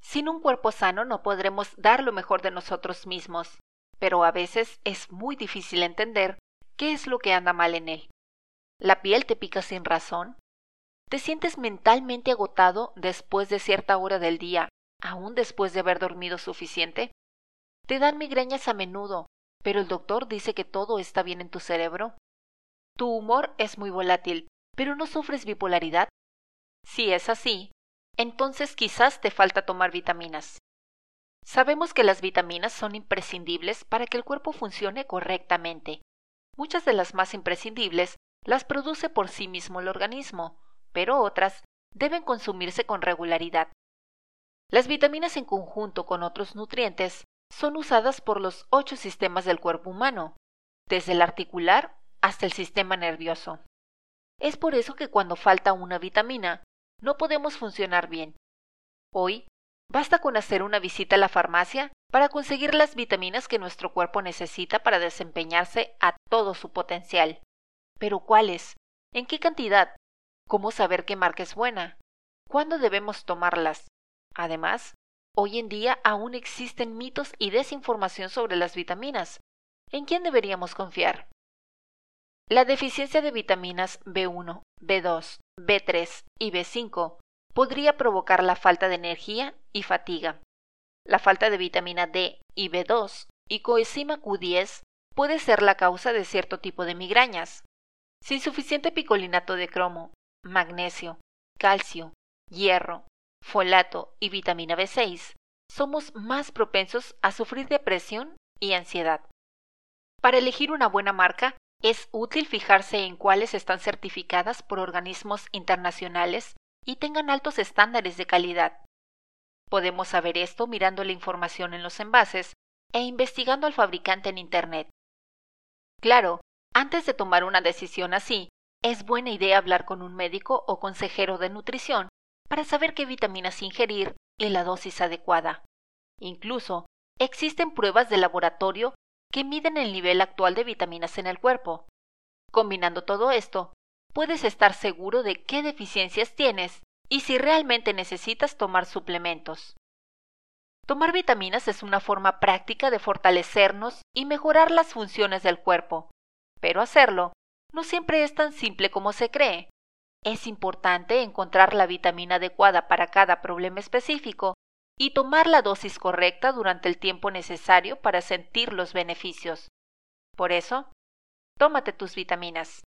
Sin un cuerpo sano no podremos dar lo mejor de nosotros mismos, pero a veces es muy difícil entender qué es lo que anda mal en él. La piel te pica sin razón. ¿Te sientes mentalmente agotado después de cierta hora del día, aún después de haber dormido suficiente? ¿Te dan migrañas a menudo, pero el doctor dice que todo está bien en tu cerebro? ¿Tu humor es muy volátil, pero no sufres bipolaridad? Si es así, entonces quizás te falta tomar vitaminas. Sabemos que las vitaminas son imprescindibles para que el cuerpo funcione correctamente. Muchas de las más imprescindibles las produce por sí mismo el organismo, pero otras deben consumirse con regularidad. Las vitaminas en conjunto con otros nutrientes son usadas por los ocho sistemas del cuerpo humano, desde el articular hasta el sistema nervioso. Es por eso que cuando falta una vitamina, no podemos funcionar bien. Hoy, basta con hacer una visita a la farmacia para conseguir las vitaminas que nuestro cuerpo necesita para desempeñarse a todo su potencial. Pero ¿cuáles? ¿En qué cantidad? ¿Cómo saber qué marca es buena? ¿Cuándo debemos tomarlas? Además, hoy en día aún existen mitos y desinformación sobre las vitaminas. ¿En quién deberíamos confiar? La deficiencia de vitaminas B1, B2, B3 y B5 podría provocar la falta de energía y fatiga. La falta de vitamina D y B2 y coenzima Q10 puede ser la causa de cierto tipo de migrañas. Sin suficiente picolinato de cromo, magnesio, calcio, hierro, folato y vitamina B6, somos más propensos a sufrir depresión y ansiedad. Para elegir una buena marca, es útil fijarse en cuáles están certificadas por organismos internacionales y tengan altos estándares de calidad. Podemos saber esto mirando la información en los envases e investigando al fabricante en Internet. Claro, antes de tomar una decisión así, es buena idea hablar con un médico o consejero de nutrición para saber qué vitaminas ingerir y la dosis adecuada. Incluso, existen pruebas de laboratorio que miden el nivel actual de vitaminas en el cuerpo. Combinando todo esto, puedes estar seguro de qué deficiencias tienes y si realmente necesitas tomar suplementos. Tomar vitaminas es una forma práctica de fortalecernos y mejorar las funciones del cuerpo, pero hacerlo no siempre es tan simple como se cree. Es importante encontrar la vitamina adecuada para cada problema específico y tomar la dosis correcta durante el tiempo necesario para sentir los beneficios. Por eso, tómate tus vitaminas.